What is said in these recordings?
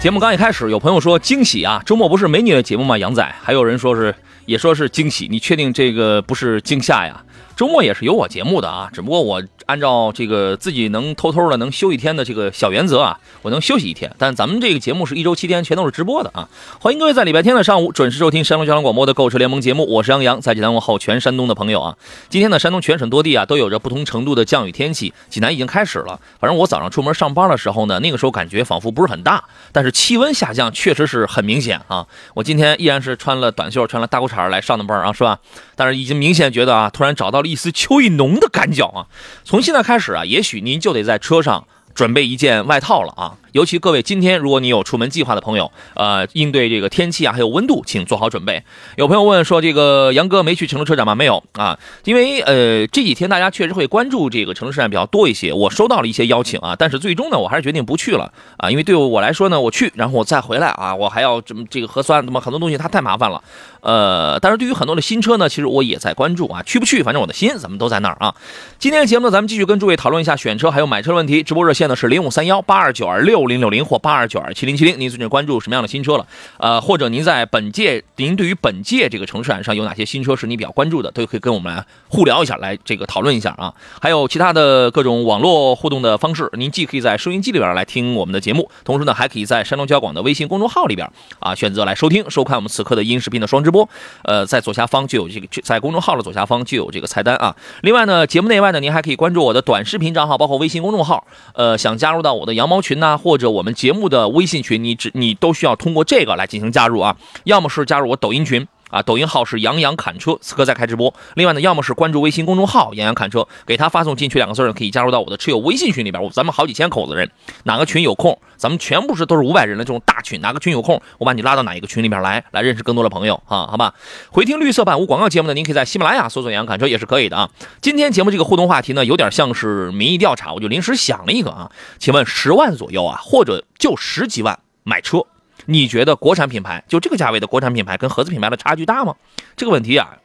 节目刚一开始，有朋友说惊喜啊，周末不是没你的节目吗？杨仔，还有人说是也说是惊喜，你确定这个不是惊吓呀？周末也是有我节目的啊，只不过我按照这个自己能偷偷的能休一天的这个小原则啊，我能休息一天。但咱们这个节目是一周七天全都是直播的啊，欢迎各位在礼拜天的上午准时收听山东交通广播的购车联盟节目，我是杨洋，在济南问候全山东的朋友啊。今天呢，山东全省多地啊都有着不同程度的降雨天气，济南已经开始了。反正我早上出门上班的时候呢，那个时候感觉仿佛不是很大，但是气温下降确实是很明显啊。我今天依然是穿了短袖，穿了大裤衩来上的班啊，是吧？但是已经明显觉得啊，突然找到了一丝秋意浓的感觉啊！从从现在开始啊，也许您就得在车上准备一件外套了啊。尤其各位，今天如果你有出门计划的朋友，呃，应对这个天气啊，还有温度，请做好准备。有朋友问说，这个杨哥没去成都车展吗？没有啊，因为呃这几天大家确实会关注这个成都车展比较多一些。我收到了一些邀请啊，但是最终呢，我还是决定不去了啊，因为对我来说呢，我去，然后我再回来啊，我还要这么这个核酸，那么很多东西它太麻烦了。呃，但是对于很多的新车呢，其实我也在关注啊，去不去，反正我的心咱们都在那儿啊。今天的节目呢，咱们继续跟诸位讨论一下选车还有买车的问题。直播热线呢是零五三幺八二九二六六零六零或八二九二七零七零。您最近关注什么样的新车了？呃，或者您在本届，您对于本届这个城市展上有哪些新车是你比较关注的，都可以跟我们来互聊一下，来这个讨论一下啊。还有其他的各种网络互动的方式，您既可以在收音机里边来听我们的节目，同时呢，还可以在山东交广的微信公众号里边啊选择来收听收看我们此刻的音视频的双直播。呃，在左下方就有这个，在公众号的左下方就有这个菜单啊。另外呢，节目内外呢，您还可以关注我的短视频账号，包括微信公众号。呃，想加入到我的羊毛群呐，或者我们节目的微信群，你只你都需要通过这个来进行加入啊。要么是加入我抖音群。啊，抖音号是杨洋侃车，此刻在开直播。另外呢，要么是关注微信公众号“杨洋侃车”，给他发送进去两个字可以加入到我的车友微信群里边。咱们好几千口子人，哪个群有空，咱们全部是都是五百人的这种大群，哪个群有空，我把你拉到哪一个群里边来，来认识更多的朋友啊，好吧？回听绿色版无广告节目呢，您可以在喜马拉雅搜索“杨洋侃车”也是可以的啊。今天节目这个互动话题呢，有点像是民意调查，我就临时想了一个啊，请问十万左右啊，或者就十几万买车？你觉得国产品牌就这个价位的国产品牌跟合资品牌的差距大吗？这个问题啊，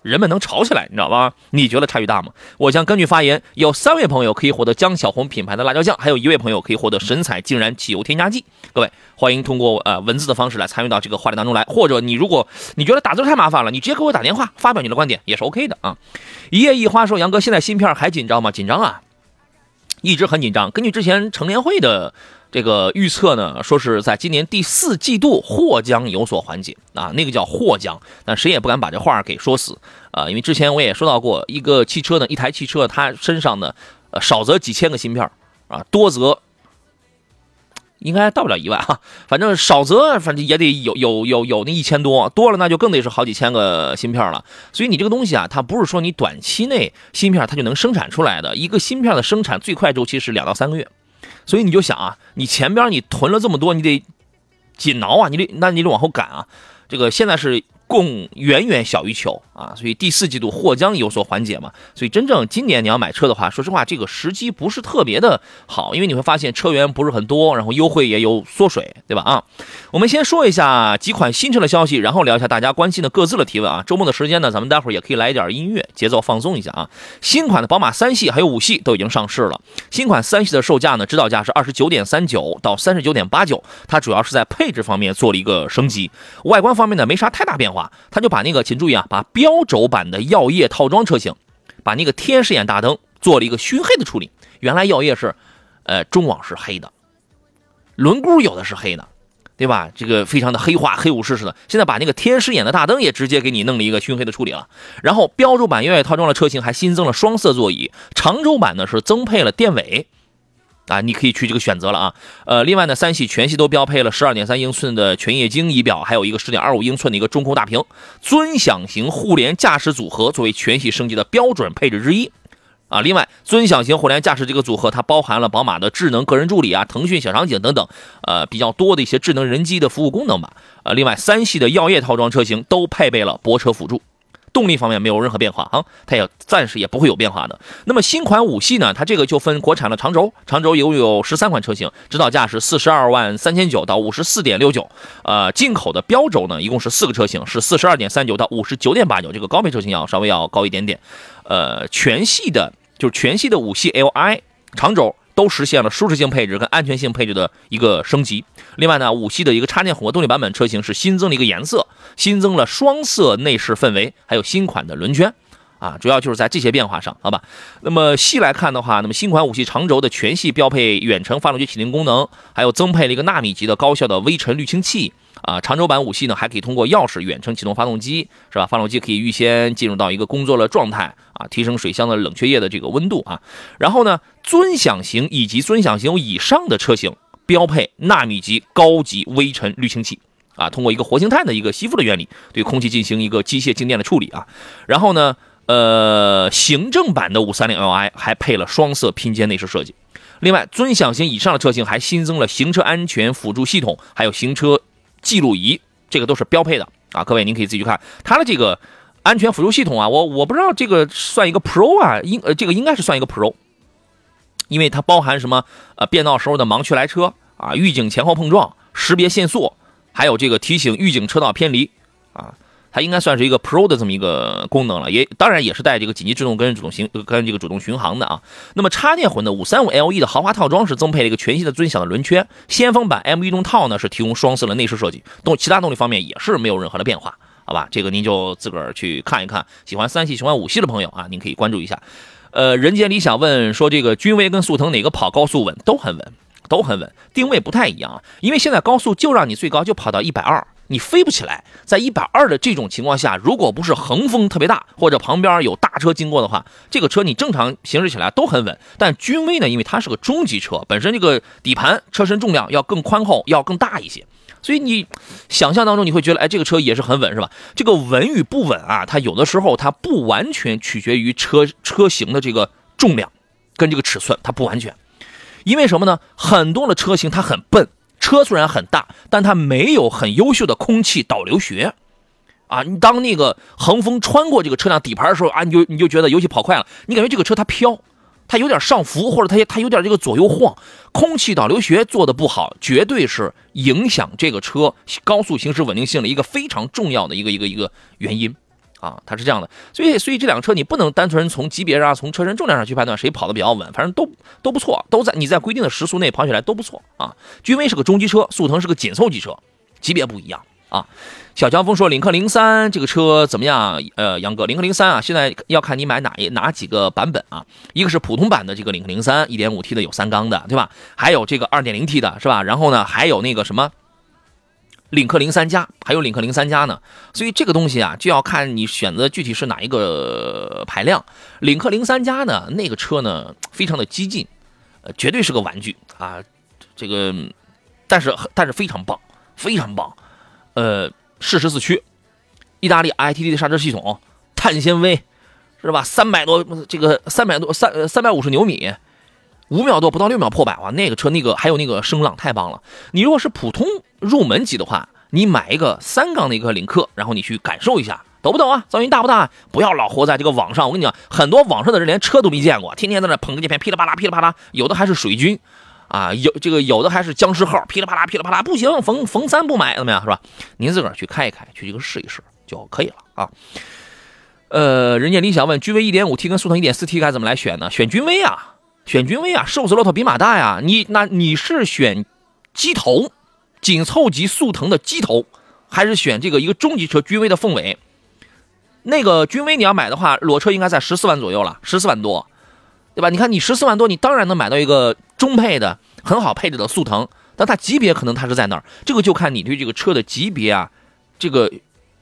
人们能吵起来，你知道吧？你觉得差距大吗？我将根据发言，有三位朋友可以获得江小红品牌的辣椒酱，还有一位朋友可以获得神采竟然汽油添加剂。各位欢迎通过呃文字的方式来参与到这个话题当中来，或者你如果你觉得打字太麻烦了，你直接给我打电话发表你的观点也是 OK 的啊。一叶一花说，杨哥现在芯片还紧张吗？紧张啊，一直很紧张。根据之前成联会的。这个预测呢，说是在今年第四季度或将有所缓解啊，那个叫或将，但谁也不敢把这话给说死啊，因为之前我也说到过，一个汽车呢，一台汽车它身上呢，呃，少则几千个芯片啊，多则应该到不了一万哈，反正少则反正也得有有有有那一千多，多了那就更得是好几千个芯片了。所以你这个东西啊，它不是说你短期内芯片它就能生产出来的，一个芯片的生产最快周期是两到三个月。所以你就想啊，你前边你囤了这么多，你得紧挠啊，你得，那你得往后赶啊。这个现在是。供远远小于求啊，所以第四季度或将有所缓解嘛。所以真正今年你要买车的话，说实话，这个时机不是特别的好，因为你会发现车源不是很多，然后优惠也有缩水，对吧？啊，我们先说一下几款新车的消息，然后聊一下大家关心的各自的提问啊。周末的时间呢，咱们待会儿也可以来一点音乐，节奏放松一下啊。新款的宝马三系还有五系都已经上市了。新款三系的售价呢，指导价是二十九点三九到三十九点八九，它主要是在配置方面做了一个升级，外观方面呢没啥太大变化。他就把那个，请注意啊，把标轴版的耀夜套装车型，把那个天使眼大灯做了一个熏黑的处理。原来耀夜是，呃，中网是黑的，轮毂有的是黑的，对吧？这个非常的黑化，黑武士似的。现在把那个天使眼的大灯也直接给你弄了一个熏黑的处理了。然后标轴版耀夜套装的车型还新增了双色座椅，长轴版呢是增配了电尾。啊，你可以去这个选择了啊，呃，另外呢，三系全系都标配了十二点三英寸的全液晶仪表，还有一个十点二五英寸的一个中控大屏，尊享型互联驾驶组合作为全系升级的标准配置之一。啊。另外，尊享型互联驾驶这个组合，它包含了宝马的智能个人助理啊、腾讯小场景等等，呃，比较多的一些智能人机的服务功能吧。呃，另外，三系的耀夜套装车型都配备了泊车辅助。动力方面没有任何变化啊，它也暂时也不会有变化的。那么新款五系呢？它这个就分国产的长轴，长轴一共有十三款车型，指导价是四十二万三千九到五十四点六九。呃，进口的标轴呢，一共是四个车型，是四十二点三九到五十九点八九，这个高配车型要稍微要高一点点。呃，全系的，就是全系的五系 Li 长轴。都实现了舒适性配置跟安全性配置的一个升级。另外呢，五系的一个插电混合动力版本车型是新增了一个颜色，新增了双色内饰氛围，还有新款的轮圈，啊，主要就是在这些变化上，好吧。那么细来看的话，那么新款五系长轴的全系标配远程发动机启停功能，还有增配了一个纳米级的高效的微尘滤清器。啊，长轴版五系呢，还可以通过钥匙远程启动发动机，是吧？发动机可以预先进入到一个工作的状态啊，提升水箱的冷却液的这个温度啊。然后呢，尊享型以及尊享型以上的车型标配纳米级高级微尘滤清器啊，通过一个活性炭的一个吸附的原理，对空气进行一个机械静电的处理啊。然后呢，呃，行政版的五三零 Li 还配了双色拼接内饰设计。另外，尊享型以上的车型还新增了行车安全辅助系统，还有行车。记录仪，这个都是标配的啊，各位您可以自己去看它的这个安全辅助系统啊，我我不知道这个算一个 Pro 啊，应呃这个应该是算一个 Pro，因为它包含什么呃变道时候的盲区来车啊，预警前后碰撞，识别限速，还有这个提醒预警车道偏离啊。它应该算是一个 Pro 的这么一个功能了，也当然也是带这个紧急制动跟主动行跟这个主动巡航的啊。那么插电混的五三五 LE 的豪华套装是增配了一个全新的尊享的轮圈，先锋版 M 运动套呢是提供双色的内饰设计，动其他动力方面也是没有任何的变化，好吧？这个您就自个儿去看一看。喜欢三系、喜欢五系的朋友啊，您可以关注一下。呃，人间理想问说这个君威跟速腾哪个跑高速稳？都很稳，都很稳，定位不太一样啊。因为现在高速就让你最高就跑到一百二。你飞不起来，在一百二的这种情况下，如果不是横风特别大，或者旁边有大车经过的话，这个车你正常行驶起来都很稳。但君威呢，因为它是个中级车，本身这个底盘车身重量要更宽厚，要更大一些，所以你想象当中你会觉得，哎，这个车也是很稳，是吧？这个稳与不稳啊，它有的时候它不完全取决于车车型的这个重量跟这个尺寸，它不完全，因为什么呢？很多的车型它很笨。车虽然很大，但它没有很优秀的空气导流学，啊，你当那个横风穿过这个车辆底盘的时候啊，你就你就觉得，尤其跑快了，你感觉这个车它飘，它有点上浮，或者它它有点这个左右晃，空气导流学做的不好，绝对是影响这个车高速行驶稳定性的一个非常重要的一个一个一个原因。啊，它是这样的，所以所以这两个车你不能单纯从级别上、从车身重量上去判断谁跑的比较稳，反正都都不错，都在你在规定的时速内跑起来都不错啊。君威是个中级车，速腾是个紧凑级车，级别不一样啊。小江峰说领克零三这个车怎么样？呃，杨哥，领克零三啊，现在要看你买哪一哪几个版本啊？一个是普通版的这个领克零三，一点五 T 的有三缸的，对吧？还有这个二点零 T 的是吧？然后呢，还有那个什么？领克零三加还有领克零三加呢，所以这个东西啊就要看你选择具体是哪一个排量。领克零三加呢，那个车呢非常的激进，呃，绝对是个玩具啊，这个，但是但是非常棒，非常棒，呃，适时四驱，意大利 ITD 的刹车系统，碳纤维，是吧？三百多这个三百多三三百五十牛米。五秒多不到六秒破百哇！那个车那个还有那个声浪太棒了。你如果是普通入门级的话，你买一个三缸的一个领克，然后你去感受一下，懂不懂啊？噪音大不大？不要老活在这个网上。我跟你讲，很多网上的人连车都没见过，天天在那捧个键盘，噼里啪啦噼里啪啦，有的还是水军啊，有这个有的还是僵尸号，噼里啪啦噼里啪啦，不行，逢逢三不买，怎么样？是吧？您自个儿去开一开，去这个试一试就可以了啊。呃，人家理想问，君威 1.5T 跟速腾 1.4T 该怎么来选呢？选君威啊。选君威啊，瘦子骆驼比马大呀！你那你是选机头紧凑级速腾的机头，还是选这个一个中级车君威的凤尾？那个君威你要买的话，裸车应该在十四万左右了，十四万多，对吧？你看你十四万多，你当然能买到一个中配的很好配置的速腾，但它级别可能它是在那儿，这个就看你对这个车的级别啊，这个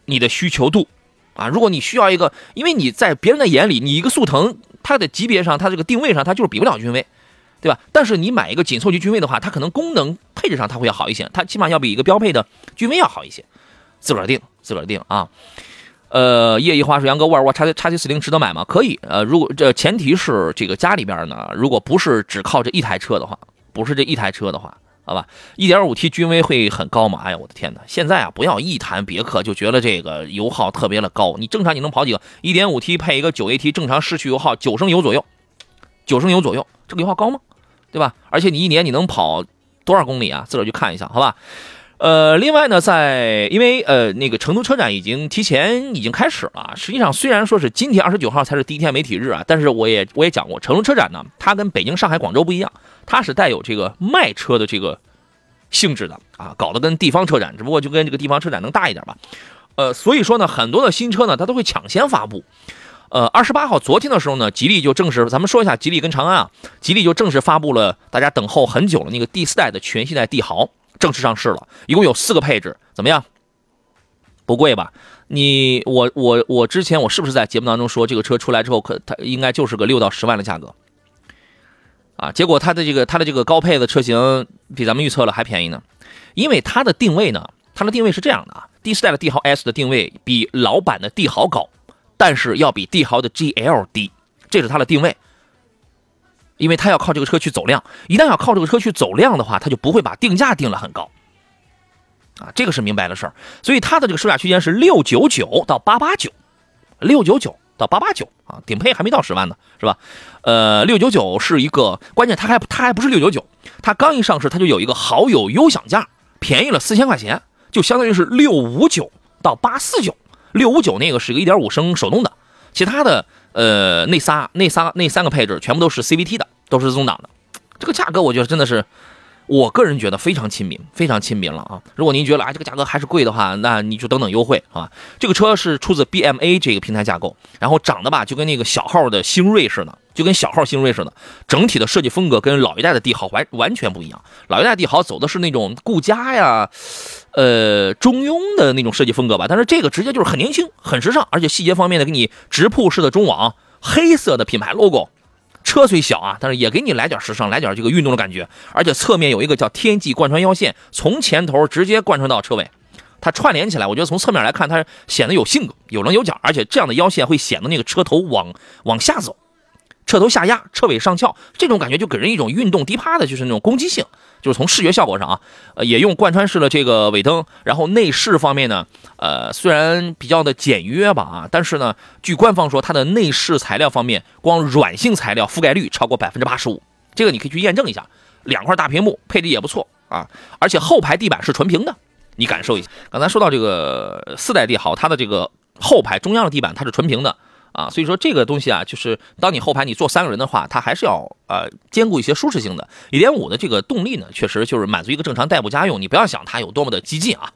你的需求度啊。如果你需要一个，因为你在别人的眼里，你一个速腾。它的级别上，它这个定位上，它就是比不了君威，对吧？但是你买一个紧凑级君威的话，它可能功能配置上它会要好一些，它起码要比一个标配的君威要好一些，自个儿定，自个儿定啊。呃，叶一花说：“杨哥，沃尔沃叉叉 T 四零值得买吗？可以。呃，如果这前提是这个家里边呢，如果不是只靠这一台车的话，不是这一台车的话，好吧，一点五 T 君威会很高吗？哎呀，我的天哪！现在啊，不要一谈别克就觉得这个油耗特别的高。你正常你能跑几个？一点五 T 配一个九 AT，正常市区油耗九升油左右，九升油左右，这个油耗高吗？对吧？而且你一年你能跑多少公里啊？自个儿去看一下，好吧？”呃，另外呢，在因为呃那个成都车展已经提前已经开始了。实际上，虽然说是今天二十九号才是第一天媒体日啊，但是我也我也讲过，成都车展呢，它跟北京、上海、广州不一样，它是带有这个卖车的这个性质的啊，搞得跟地方车展，只不过就跟这个地方车展能大一点吧。呃，所以说呢，很多的新车呢，它都会抢先发布。呃，二十八号昨天的时候呢，吉利就正式，咱们说一下吉利跟长安啊，吉利就正式发布了大家等候很久的那个第四代的全新代帝豪。正式上市了，一共有四个配置，怎么样？不贵吧？你我我我之前我是不是在节目当中说这个车出来之后，可它应该就是个六到十万的价格啊？结果它的这个它的这个高配的车型比咱们预测了还便宜呢，因为它的定位呢，它的定位是这样的啊，第四代的帝豪 S 的定位比老版的帝豪高，但是要比帝豪的 GL 低，这是它的定位。因为他要靠这个车去走量，一旦要靠这个车去走量的话，他就不会把定价定了很高，啊，这个是明白的事儿。所以它的这个售价区间是六九九到八八九，六九九到八八九啊，顶配还没到十万呢，是吧？呃，六九九是一个关键，它还它还不是六九九，它刚一上市，它就有一个好友优享价，便宜了四千块钱，就相当于是六五九到八四九，六五九那个是一个一点五升手动的，其他的。呃，那仨、那仨、那三个配置全部都是 CVT 的，都是自动挡的。这个价格我觉得真的是，我个人觉得非常亲民，非常亲民了啊！如果您觉得啊这个价格还是贵的话，那你就等等优惠啊。这个车是出自 BMA 这个平台架构，然后长得吧就跟那个小号的星锐似的，就跟小号星锐似的。整体的设计风格跟老一代的帝豪完完全不一样。老一代帝豪走的是那种顾家呀。呃，中庸的那种设计风格吧，但是这个直接就是很年轻、很时尚，而且细节方面的，给你直瀑式的中网，黑色的品牌 logo，车虽小啊，但是也给你来点时尚，来点这个运动的感觉，而且侧面有一个叫天际贯穿腰线，从前头直接贯穿到车尾，它串联起来，我觉得从侧面来看，它显得有性格、有棱有角，而且这样的腰线会显得那个车头往往下走。车头下压，车尾上翘，这种感觉就给人一种运动低趴的，就是那种攻击性。就是从视觉效果上啊，呃，也用贯穿式的这个尾灯。然后内饰方面呢，呃，虽然比较的简约吧啊，但是呢，据官方说，它的内饰材料方面，光软性材料覆盖率超过百分之八十五，这个你可以去验证一下。两块大屏幕，配置也不错啊，而且后排地板是纯平的，你感受一下。刚才说到这个四代帝豪，它的这个后排中央的地板它是纯平的。啊，所以说这个东西啊，就是当你后排你坐三个人的话，它还是要呃兼顾一些舒适性的。一点五的这个动力呢，确实就是满足一个正常代步家用。你不要想它有多么的激进啊，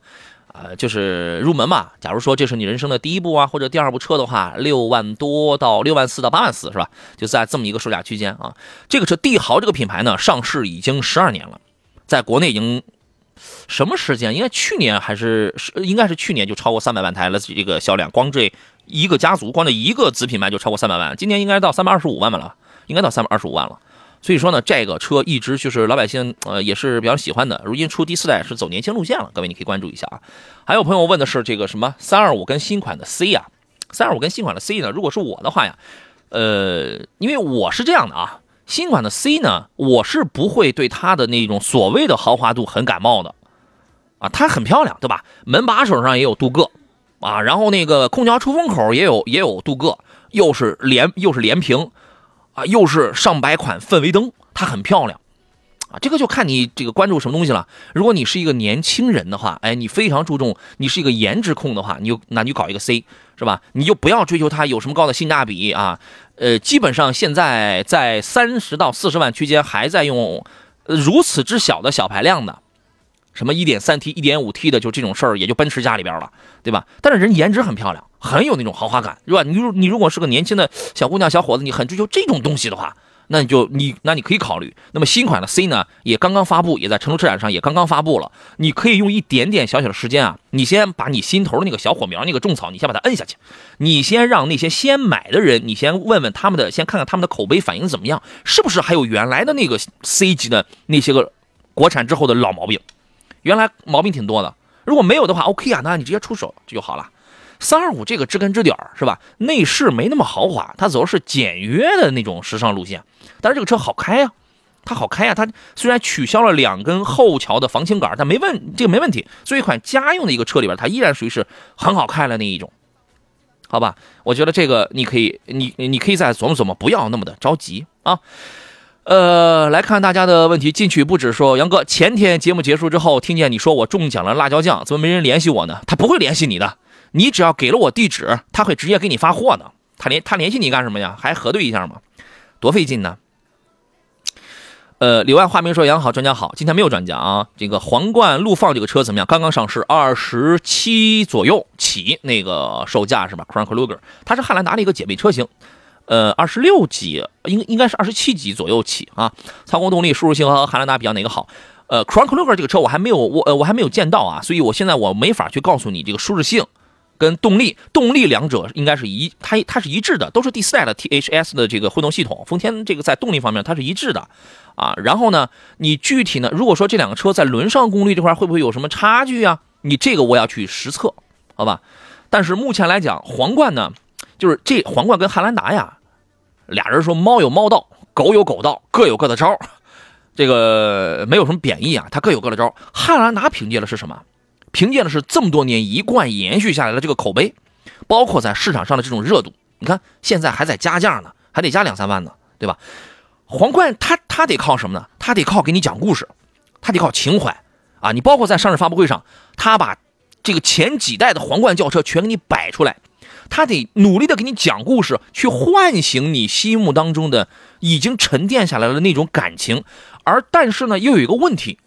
呃，就是入门嘛。假如说这是你人生的第一部啊，或者第二部车的话，六万多到六万四到八万四是吧？就在这么一个售价区间啊。这个车帝豪这个品牌呢，上市已经十二年了，在国内已经什么时间？应该去年还是是应该是去年就超过三百万台了，这个销量光这。一个家族光这一个子品牌就超过三百万，今年应该到三百二十五万了，应该到三百二十五万了。所以说呢，这个车一直就是老百姓呃也是比较喜欢的。如今出第四代是走年轻路线了，各位你可以关注一下啊。还有朋友问的是这个什么三二五跟新款的 C 呀？三二五跟新款的 C 呢？如果是我的话呀，呃，因为我是这样的啊，新款的 C 呢，我是不会对它的那种所谓的豪华度很感冒的啊，它很漂亮，对吧？门把手上也有镀铬。啊，然后那个空调出风口也有也有镀铬，又是连又是连屏，啊，又是上百款氛围灯，它很漂亮，啊，这个就看你这个关注什么东西了。如果你是一个年轻人的话，哎，你非常注重，你是一个颜值控的话，你就那你就搞一个 C 是吧？你就不要追求它有什么高的性价比啊，呃，基本上现在在三十到四十万区间还在用如此之小的小排量的。什么一点三 T、一点五 T 的，就这种事儿，也就奔驰家里边了，对吧？但是人颜值很漂亮，很有那种豪华感，是吧？你如你如果是个年轻的小姑娘、小伙子，你很追求这种东西的话，那你就你那你可以考虑。那么新款的 C 呢，也刚刚发布，也在成都车展上也刚刚发布了。你可以用一点点小小的时间啊，你先把你心头的那个小火苗、那个种草，你先把它摁下去。你先让那些先买的人，你先问问他们的，先看看他们的口碑反应怎么样，是不是还有原来的那个 C 级的那些个国产之后的老毛病。原来毛病挺多的，如果没有的话，OK 啊，那你直接出手就好了。三二五这个知根知底儿是吧？内饰没那么豪华，它走的是简约的那种时尚路线。但是这个车好开呀，它好开呀。它虽然取消了两根后桥的防倾杆，但没问这个没问题。作为一款家用的一个车里边，它依然属于是很好开的那一种。好吧，我觉得这个你可以，你你可以再琢磨琢磨，不要那么的着急啊。呃，来看大家的问题，进取不止说杨哥，前天节目结束之后，听见你说我中奖了辣椒酱，怎么没人联系我呢？他不会联系你的，你只要给了我地址，他会直接给你发货的。他联他联系你干什么呀？还核对一下吗？多费劲呢。呃，柳暗花明说杨好，专家好，今天没有专家啊。这个皇冠陆放这个车怎么样？刚刚上市，二十七左右起，那个售价是吧？Crown Kluger，它是汉兰达的一个姐妹车型，呃，二十六级，应应该是二十七级左右起啊。操控动力、舒适性和汉兰达比较哪个好？呃，Crown Kluger 这个车我还没有我呃我还没有见到啊，所以我现在我没法去告诉你这个舒适性。跟动力，动力两者应该是一，它它是一致的，都是第四代的 T H S 的这个混动系统。丰田这个在动力方面它是一致的，啊，然后呢，你具体呢，如果说这两个车在轮上功率这块会不会有什么差距啊？你这个我要去实测，好吧？但是目前来讲，皇冠呢，就是这皇冠跟汉兰达呀，俩人说猫有猫道，狗有狗道，各有各的招这个没有什么贬义啊，它各有各的招汉兰达凭借的是什么？凭借的是这么多年一贯延续下来的这个口碑，包括在市场上的这种热度。你看现在还在加价呢，还得加两三万呢，对吧？皇冠它它得靠什么呢？它得靠给你讲故事，它得靠情怀啊！你包括在上市发布会上，他把这个前几代的皇冠轿车全给你摆出来，他得努力的给你讲故事，去唤醒你心目当中的已经沉淀下来的那种感情。而但是呢，又有一个问题。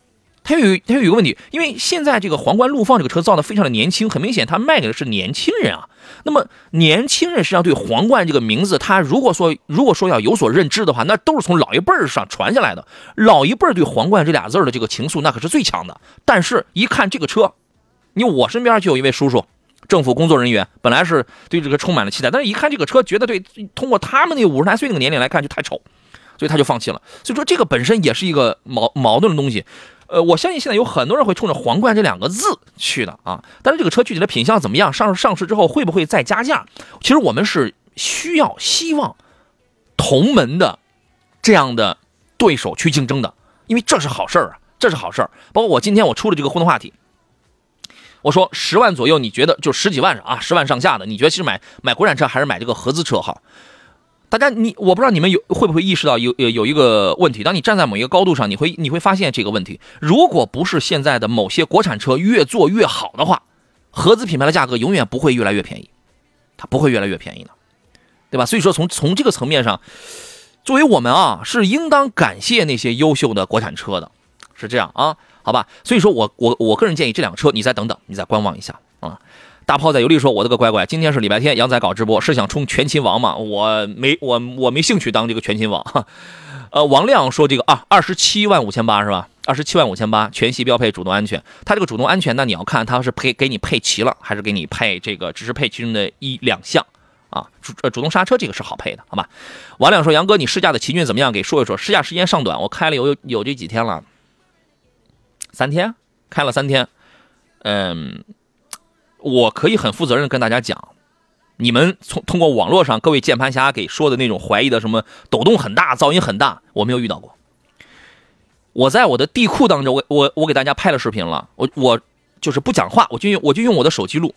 它有它有一个问题，因为现在这个皇冠陆放这个车造的非常的年轻，很明显它卖给的是年轻人啊。那么年轻人实际上对皇冠这个名字，他如果说如果说要有所认知的话，那都是从老一辈儿上传下来的。老一辈儿对皇冠这俩字的这个情愫，那可是最强的。但是，一看这个车，你我身边就有一位叔叔，政府工作人员，本来是对这个充满了期待，但是一看这个车，觉得对通过他们那五十来岁那个年龄来看就太丑，所以他就放弃了。所以说这个本身也是一个矛矛盾的东西。呃，我相信现在有很多人会冲着“皇冠”这两个字去的啊，但是这个车具体的品相怎么样？上上市之后会不会再加价？其实我们是需要希望同门的这样的对手去竞争的，因为这是好事儿啊，这是好事儿。包括我今天我出了这个互动话题，我说十万左右，你觉得就十几万啊，十万上下的，你觉得其实买买国产车还是买这个合资车好？大家，你我不知道你们有会不会意识到有有有一个问题，当你站在某一个高度上，你会你会发现这个问题。如果不是现在的某些国产车越做越好的话，合资品牌的价格永远不会越来越便宜，它不会越来越便宜的，对吧？所以说从从这个层面上，作为我们啊，是应当感谢那些优秀的国产车的，是这样啊，好吧？所以说我我我个人建议这辆车你再等等，你再观望一下啊。大炮仔有力说：“我的个乖乖，今天是礼拜天，杨仔搞直播是想冲全勤王吗？我没我我没兴趣当这个全勤王。呃，王亮说这个啊，二十七万五千八是吧？二十七万五千八，全系标配主动安全。它这个主动安全，那你要看它是配给你配齐了，还是给你配这个只是配其中的一两项啊？主呃主动刹车这个是好配的，好吧？王亮说：杨哥，你试驾的奇骏怎么样？给说一说。试驾时间尚短，我开了有有这几天了，三天，开了三天，嗯。”我可以很负责任跟大家讲，你们从通过网络上各位键盘侠给说的那种怀疑的什么抖动很大、噪音很大，我没有遇到过。我在我的地库当中，我我我给大家拍了视频了，我我就是不讲话，我就用我就用我的手机录，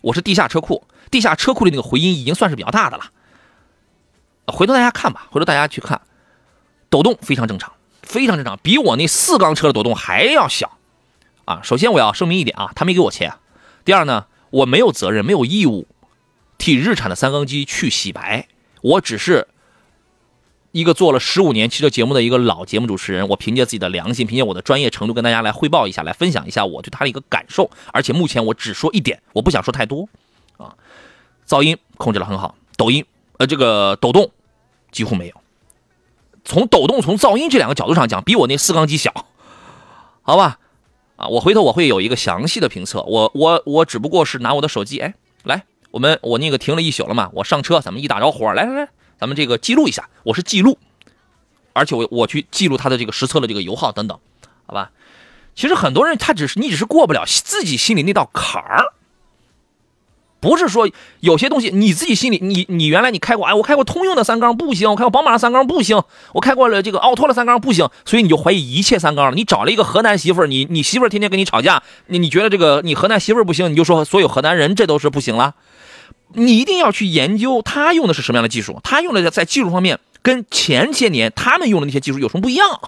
我是地下车库，地下车库里那个回音已经算是比较大的了。回头大家看吧，回头大家去看，抖动非常正常，非常正常，比我那四缸车的抖动还要小啊。首先我要声明一点啊，他没给我钱。第二呢？我没有责任，没有义务替日产的三缸机去洗白。我只是一个做了十五年汽车节目的一个老节目主持人，我凭借自己的良心，凭借我的专业程度，跟大家来汇报一下，来分享一下我对它的一个感受。而且目前我只说一点，我不想说太多啊。噪音控制的很好，抖音呃这个抖动几乎没有。从抖动从噪音这两个角度上讲，比我那四缸机小，好吧？啊，我回头我会有一个详细的评测。我我我只不过是拿我的手机，哎，来，我们我那个停了一宿了嘛，我上车，咱们一打着火，来来来，咱们这个记录一下。我是记录，而且我我去记录它的这个实测的这个油耗等等，好吧？其实很多人他只是你只是过不了自己心里那道坎儿，不是说有些东西你自己心里，你你原来你开过，哎，我开过通用的三缸不行，我开过宝马的三缸不行，我开过了这个奥拓的三缸不行，所以你就怀疑一切三缸了。你找了一个河南媳妇儿，你你媳妇儿天天跟你吵架，你你觉得这个你河南媳妇儿不行，你就说所有河南人这都是不行了。你一定要去研究他用的是什么样的技术，他用的在技术方面跟前些年他们用的那些技术有什么不一样。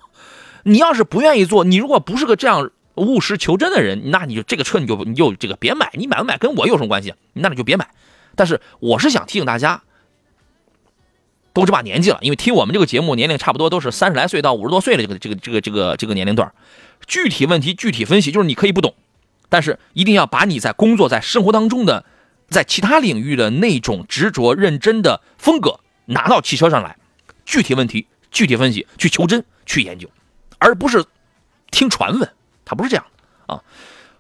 你要是不愿意做，你如果不是个这样。务实求真的人，那你就这个车你就你就这个别买，你买不买跟我有什么关系？那你就别买。但是我是想提醒大家，都这把年纪了，因为听我们这个节目年龄差不多都是三十来岁到五十多岁的这个这个这个这个这个年龄段，具体问题具体分析，就是你可以不懂，但是一定要把你在工作在生活当中的，在其他领域的那种执着认真的风格拿到汽车上来，具体问题具体分析，去求真去研究，而不是听传闻。它不是这样的啊，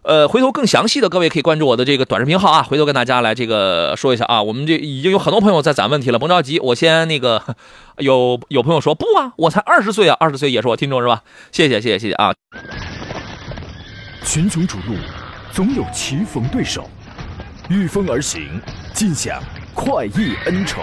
呃，回头更详细的，各位可以关注我的这个短视频号啊。回头跟大家来这个说一下啊，我们这已经有很多朋友在攒问题了，甭着急，我先那个有有朋友说不啊，我才二十岁啊，二十岁也是我听众是吧？谢谢谢谢谢谢啊。群雄逐鹿，总有棋逢对手，御风而行，尽享快意恩仇。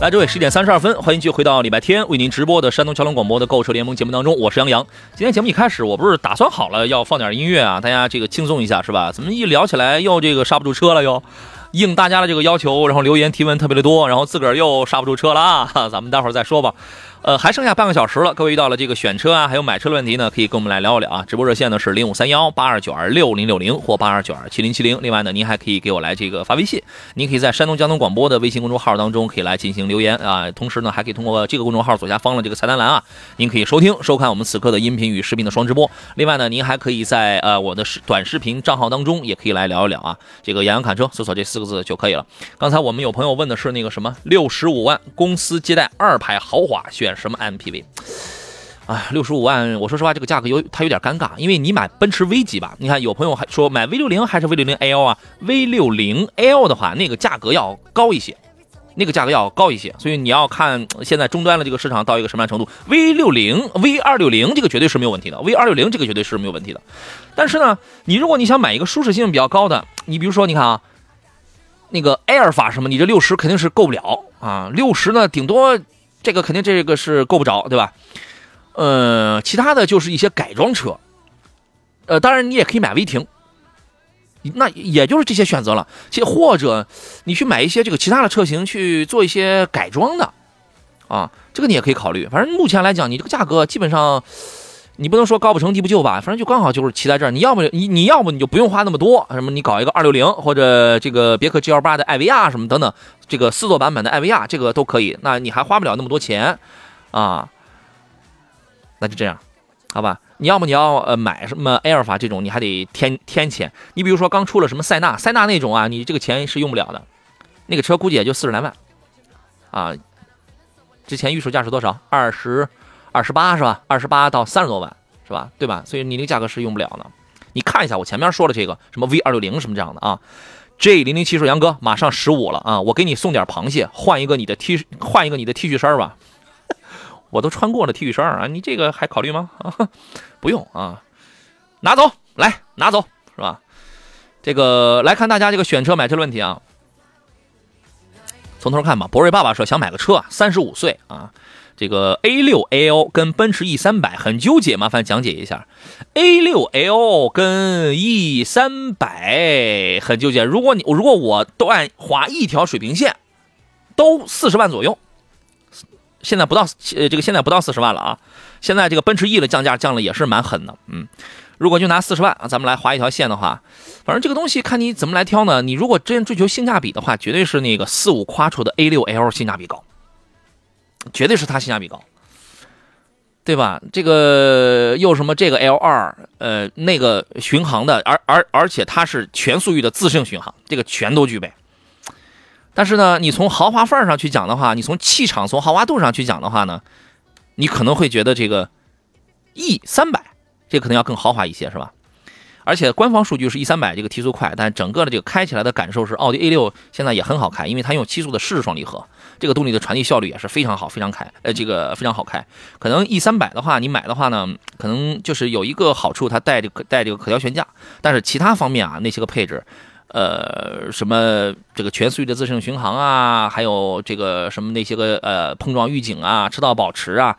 来，这位十点三十二分，欢迎继续回到礼拜天为您直播的山东桥梁广播的购车联盟节目当中，我是杨洋。今天节目一开始，我不是打算好了要放点音乐啊，大家这个轻松一下是吧？怎么一聊起来又这个刹不住车了又？应大家的这个要求，然后留言提问特别的多，然后自个儿又刹不住车了啊！咱们待会儿再说吧。呃，还剩下半个小时了，各位遇到了这个选车啊，还有买车的问题呢，可以跟我们来聊一聊啊。直播热线呢是零五三幺八二九二六零六零或八二九二七零七零。另外呢，您还可以给我来这个发微信，您可以在山东交通广播的微信公众号当中可以来进行留言啊。同时呢，还可以通过这个公众号左下方的这个菜单栏啊，您可以收听收看我们此刻的音频与视频的双直播。另外呢，您还可以在呃我的视短视频账号当中也可以来聊一聊啊。这个杨洋侃车，搜索这四个字就可以了。刚才我们有朋友问的是那个什么六十五万公司接待二排豪华选什么 MPV？哎，六十五万，我说实话，这个价格有它有点尴尬，因为你买奔驰 V 级吧，你看有朋友还说买 V 六零还是 V 六零 L 啊？V 六零 L 的话，那个价格要高一些，那个价格要高一些，所以你要看现在终端的这个市场到一个什么样程度。V 六零、V 二六零这个绝对是没有问题的，V 二六零这个绝对是没有问题的。但是呢，你如果你想买一个舒适性比较高的，你比如说你看啊，那个埃尔法什么，你这六十肯定是够不了啊，六十呢顶多。这个肯定这个是够不着，对吧？呃，其他的就是一些改装车，呃，当然你也可以买威霆，那也就是这些选择了。其或者你去买一些这个其他的车型去做一些改装的，啊，这个你也可以考虑。反正目前来讲，你这个价格基本上你不能说高不成低不就吧，反正就刚好就是骑在这儿。你要不你你要不你就不用花那么多，什么你搞一个二六零或者这个别克 GL 八的艾维亚什么等等。这个四座版本的艾维亚，这个都可以，那你还花不了那么多钱，啊，那就这样，好吧？你要么你要呃买什么埃尔法这种，你还得添添钱。你比如说刚出了什么塞纳，塞纳那种啊，你这个钱是用不了的，那个车估计也就四十来万，啊，之前预售价是多少？二十二十八是吧？二十八到三十多万是吧？对吧？所以你那个价格是用不了的。你看一下我前面说的这个什么 V 二六零什么这样的啊。J 零零七说：“杨哥，马上十五了啊，我给你送点螃蟹，换一个你的 T，换一个你的 T 恤衫吧。我都穿过了 T 恤衫啊，你这个还考虑吗？不用啊，拿走，来拿走，是吧？这个来看大家这个选车买车的问题啊，从头看吧。博瑞爸爸说想买个车，三十五岁啊。”这个 A 六 L 跟奔驰 E 三百很纠结，麻烦讲解一下。A 六 L 跟 E 三百很纠结。如果你如果我都按划一条水平线，都四十万左右。现在不到呃这个现在不到四十万了啊。现在这个奔驰 E 的降价降了也是蛮狠的。嗯，如果就拿四十万啊，咱们来划一条线的话，反正这个东西看你怎么来挑呢。你如果真追求性价比的话，绝对是那个四五夸出的 A 六 L 性价比高。绝对是它性价比高，对吧？这个又什么这个 L 二，呃，那个巡航的，而而而且它是全速域的自适应巡航，这个全都具备。但是呢，你从豪华范儿上去讲的话，你从气场、从豪华度上去讲的话呢，你可能会觉得这个 E 三百，这可能要更豪华一些，是吧？而且官方数据是 E 三百这个提速快，但整个的这个开起来的感受是奥迪 A 六现在也很好开，因为它用七速的湿式双离合，这个动力的传递效率也是非常好，非常开，呃，这个非常好开。可能 E 三百的话，你买的话呢，可能就是有一个好处，它带这个带这个可调悬架，但是其他方面啊，那些个配置，呃，什么这个全速域的自适应巡航啊，还有这个什么那些个呃碰撞预警啊、车道保持啊。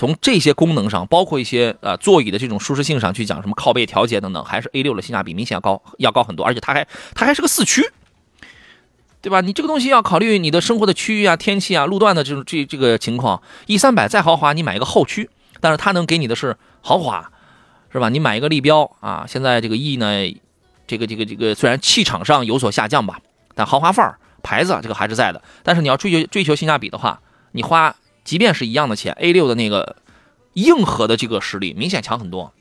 从这些功能上，包括一些呃座椅的这种舒适性上去讲，什么靠背调节等等，还是 A 六的性价比明显要高，要高很多。而且它还它还是个四驱，对吧？你这个东西要考虑你的生活的区域啊、天气啊、路段的这种这这个情况。E 三百再豪华，你买一个后驱，但是它能给你的是豪华，是吧？你买一个立标啊，现在这个 E 呢，这个这个这个虽然气场上有所下降吧，但豪华范儿牌子这个还是在的。但是你要追求追求性价比的话，你花。即便是一样的钱，A 六的那个硬核的这个实力明显强很多。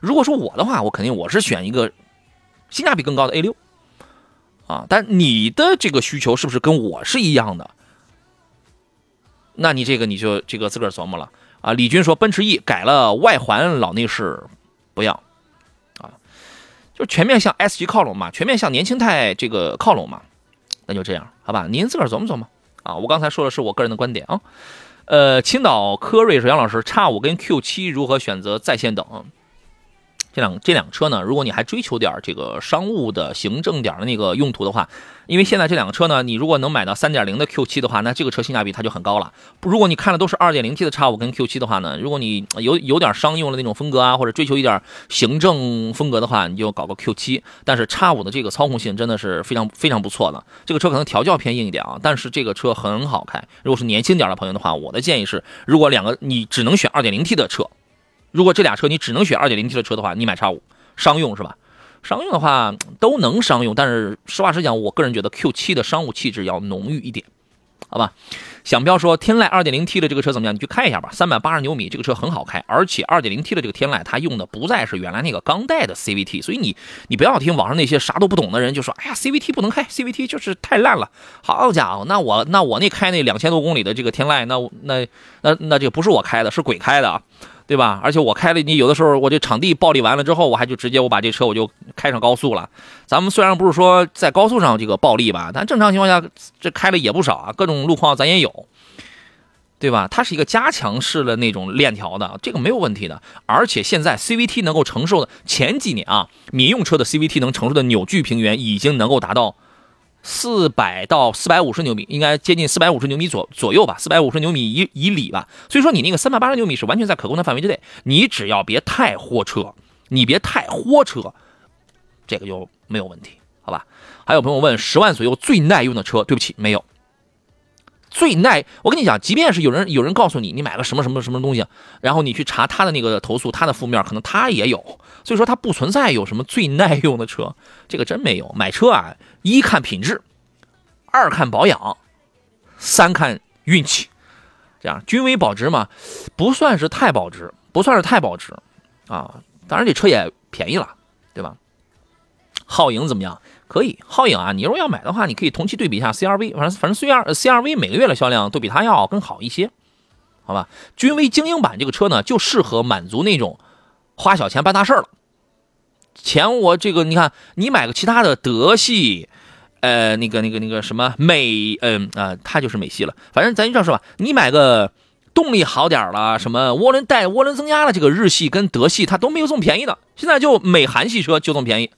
如果说我的话，我肯定我是选一个性价比更高的 A 六啊。但你的这个需求是不是跟我是一样的？那你这个你就这个自个儿琢磨了啊。李军说，奔驰 E 改了外环老内饰，不要啊，就全面向 S 级靠拢嘛，全面向年轻态这个靠拢嘛。那就这样，好吧？您自个儿琢磨琢磨啊。我刚才说的是我个人的观点啊。呃，青岛科瑞说杨老师，，X 五跟 Q 七如何选择在线等？这两这辆车呢，如果你还追求点这个商务的行政点的那个用途的话，因为现在这两个车呢，你如果能买到三点零的 Q 七的话，那这个车性价比它就很高了。如果你看的都是二点零 T 的叉五跟 Q 七的话呢，如果你有有点商用的那种风格啊，或者追求一点行政风格的话，你就搞个 Q 七。但是叉五的这个操控性真的是非常非常不错的，这个车可能调教偏硬一点啊，但是这个车很好开。如果是年轻点的朋友的话，我的建议是，如果两个你只能选二点零 T 的车，如果这俩车你只能选二点零 T 的车的话，你买叉五。商用是吧？商用的话都能商用，但是实话实讲，我个人觉得 Q7 的商务气质要浓郁一点，好吧？想不要说天籁 2.0T 的这个车怎么样？你去看一下吧，三百八十牛米，这个车很好开，而且 2.0T 的这个天籁它用的不再是原来那个钢带的 CVT，所以你你不要听网上那些啥都不懂的人就说，哎呀 CVT 不能开，CVT 就是太烂了。好家伙，那我那我那开那两千多公里的这个天籁，那那那那这不是我开的，是鬼开的啊！对吧？而且我开了，你有的时候我这场地暴力完了之后，我还就直接我把这车我就开上高速了。咱们虽然不是说在高速上这个暴力吧，但正常情况下这开了也不少啊，各种路况咱也有，对吧？它是一个加强式的那种链条的，这个没有问题的。而且现在 CVT 能够承受的，前几年啊，民用车的 CVT 能承受的扭矩平原已经能够达到。四百到四百五十牛米，应该接近四百五十牛米左左右吧，四百五十牛米以以里吧。所以说你那个三百八十牛米是完全在可控的范围之内，你只要别太豁车，你别太豁车，这个就没有问题，好吧？还有朋友问十万左右最耐用的车，对不起，没有。最耐，我跟你讲，即便是有人有人告诉你你买了什么什么什么东西，然后你去查他的那个投诉，他的负面可能他也有，所以说他不存在有什么最耐用的车，这个真没有。买车啊，一看品质，二看保养，三看运气，这样均为保值嘛，不算是太保值，不算是太保值啊。当然这车也便宜了，对吧？皓影怎么样？可以，皓影啊，你如果要买的话，你可以同期对比一下 CRV，反正反正 CR CRV 每个月的销量都比它要更好一些，好吧？君威精英版这个车呢，就适合满足那种花小钱办大事了。钱我这个你看，你买个其他的德系，呃，那个那个那个什么美，嗯啊，它就是美系了。反正咱就这样说吧，你买个动力好点了，什么涡轮带涡轮增压的这个日系跟德系，它都没有这么便宜的。现在就美韩系车就这么便宜。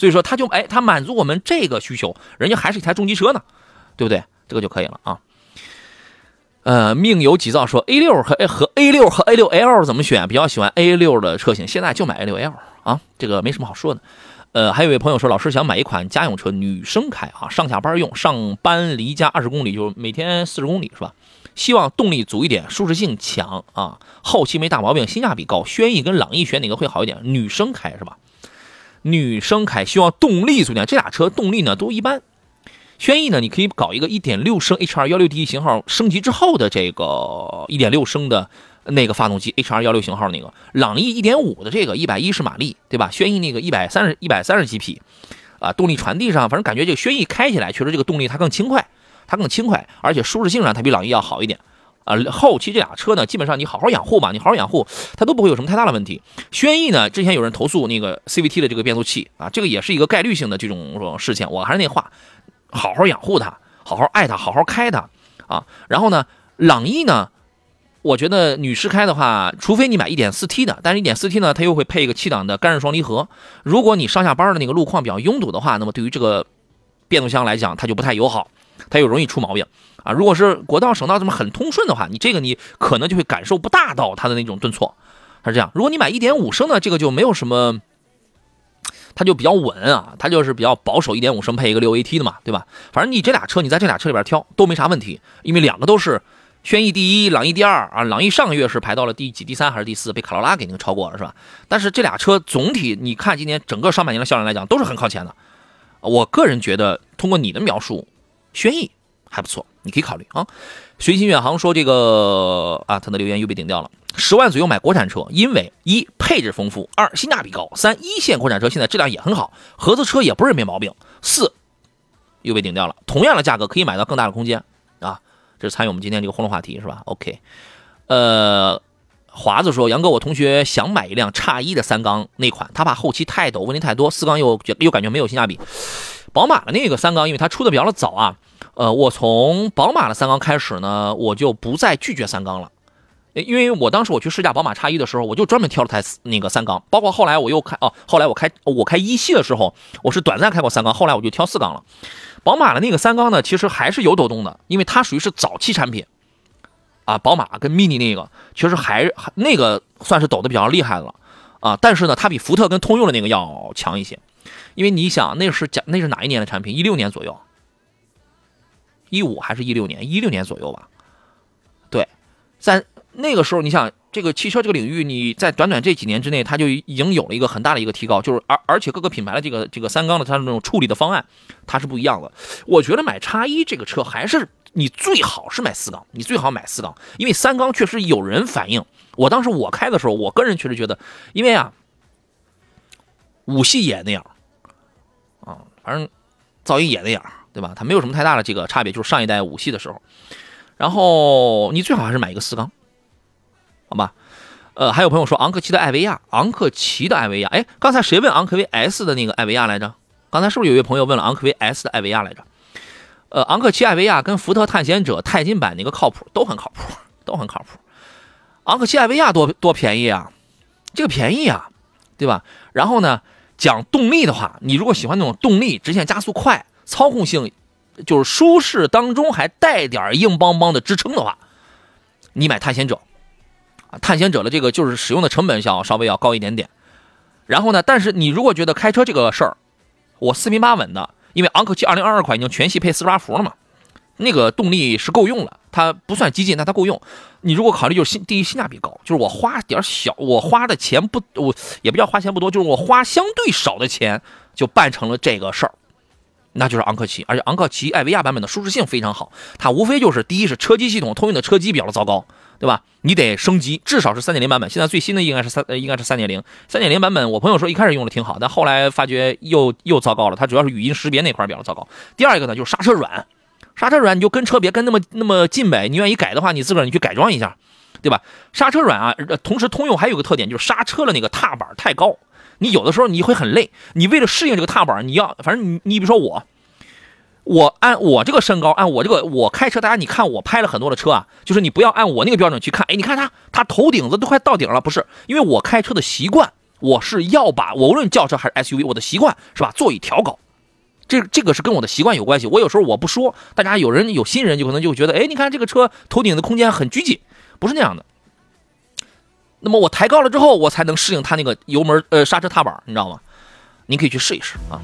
所以说，它就哎，它满足我们这个需求，人家还是一台重机车呢，对不对？这个就可以了啊。呃，命由己造说，A 六和 A 和 A 六和 A 六 L 怎么选？比较喜欢 A 六的车型，现在就买 A 六 L 啊，这个没什么好说的。呃，还有一位朋友说，老师想买一款家用车，女生开啊，上下班用，上班离家二十公里，就每天四十公里是吧？希望动力足一点，舒适性强啊，后期没大毛病，性价比高。轩逸跟朗逸选哪个会好一点？女生开是吧？女生开希望动力足点，这俩车动力呢都一般。轩逸呢，你可以搞一个1.6升 H216D 型号升级之后的这个1.6升的那个发动机，H216 型号那个。朗逸1.5的这个110马力，对吧？轩逸那个130 130几匹，啊，动力传递上，反正感觉这个轩逸开起来确实这个动力它更轻快，它更轻快，而且舒适性上它比朗逸要好一点。啊，后期这俩车呢，基本上你好好养护吧，你好好养护，它都不会有什么太大的问题。轩逸呢，之前有人投诉那个 CVT 的这个变速器啊，这个也是一个概率性的这种事情。我还是那话，好好养护它，好好爱它，好好开它啊。然后呢，朗逸呢，我觉得女士开的话，除非你买 1.4T 的，但是 1.4T 呢，它又会配一个七档的干式双离合。如果你上下班的那个路况比较拥堵的话，那么对于这个变速箱来讲，它就不太友好，它又容易出毛病。啊，如果是国道、省道这么很通顺的话，你这个你可能就会感受不大到它的那种顿挫，它是这样。如果你买1.5升的，这个就没有什么，它就比较稳啊，它就是比较保守，1.5升配一个 6AT 的嘛，对吧？反正你这俩车，你在这俩车里边挑都没啥问题，因为两个都是轩逸第一，朗逸第二啊。朗逸上个月是排到了第几、第三还是第四，被卡罗拉给那个超过了，是吧？但是这俩车总体你看今年整个上半年的销量来讲，都是很靠前的。我个人觉得，通过你的描述，轩逸还不错。你可以考虑啊，随心远航说这个啊，他的留言又被顶掉了。十万左右买国产车，因为一配置丰富，二性价比高，三一线国产车现在质量也很好，合资车也不是没毛病。四又被顶掉了，同样的价格可以买到更大的空间啊。这是参与我们今天这个互动话题是吧？OK，呃，华子说杨哥，我同学想买一辆叉一的三缸那款，他怕后期太陡，问题太多，四缸又又感觉没有性价比。宝马的那个三缸，因为它出的比较的早啊。呃，我从宝马的三缸开始呢，我就不再拒绝三缸了，因为我当时我去试驾宝马叉一的时候，我就专门挑了台那个三缸，包括后来我又开哦，后来我开我开一系的时候，我是短暂开过三缸，后来我就挑四缸了。宝马的那个三缸呢，其实还是有抖动的，因为它属于是早期产品啊，宝马跟 mini 那个其实还那个算是抖的比较厉害了啊，但是呢，它比福特跟通用的那个要强一些，因为你想那是讲那是哪一年的产品？一六年左右。一五还是一六年，一六年左右吧。对，在那个时候，你想这个汽车这个领域，你在短短这几年之内，它就已经有了一个很大的一个提高，就是而而且各个品牌的这个这个三缸的它的那种处理的方案，它是不一样的。我觉得买叉一这个车还是你最好是买四缸，你最好买四缸，因为三缸确实有人反映。我当时我开的时候，我个人确实觉得，因为啊，五系也那样，啊，反正噪音也那样。对吧？它没有什么太大的这个差别，就是上一代五系的时候。然后你最好还是买一个四缸，好吧？呃，还有朋友说昂克旗的艾维亚，昂克旗的艾维亚，哎，刚才谁问昂科威 S 的那个艾维亚来着？刚才是不是有一位朋友问了昂科威 S 的艾维亚来着？呃，昂克旗艾维亚跟福特探险者钛金版那个靠谱，都很靠谱，都很靠谱。昂克旗艾维亚多多便宜啊，这个便宜啊，对吧？然后呢，讲动力的话，你如果喜欢那种动力，直线加速快。操控性就是舒适当中还带点硬邦邦的支撑的话，你买探险者啊，探险者的这个就是使用的成本要稍微要高一点点。然后呢，但是你如果觉得开车这个事儿，我四平八稳的，因为昂克旗二零二二款已经全系配四十八伏了嘛，那个动力是够用了，它不算激进，但它够用。你如果考虑就是性第一性价比高，就是我花点小，我花的钱不，我也不叫花钱不多，就是我花相对少的钱就办成了这个事儿。那就是昂克旗，而且昂克旗艾维亚版本的舒适性非常好。它无非就是第一是车机系统，通用的车机比较的糟糕，对吧？你得升级，至少是三点零版本。现在最新的应该是三，应该是三点零。三点零版本，我朋友说一开始用的挺好，但后来发觉又又糟糕了。它主要是语音识别那块比较糟糕。第二一个呢，就是刹车软，刹车软你就跟车别跟那么那么近呗。你愿意改的话，你自个儿你去改装一下，对吧？刹车软啊，同时通用还有个特点就是刹车的那个踏板太高。你有的时候你会很累，你为了适应这个踏板，你要反正你你比如说我，我按我这个身高，按我这个我开车，大家你看我拍了很多的车啊，就是你不要按我那个标准去看，哎，你看他他头顶子都快到顶了，不是？因为我开车的习惯，我是要把我无论轿车还是 SUV，我的习惯是吧？座椅调高，这这个是跟我的习惯有关系。我有时候我不说，大家有人有新人就可能就觉得，哎，你看这个车头顶的空间很拘谨，不是那样的。那么我抬高了之后，我才能适应它那个油门呃刹车踏板，你知道吗？您可以去试一试啊。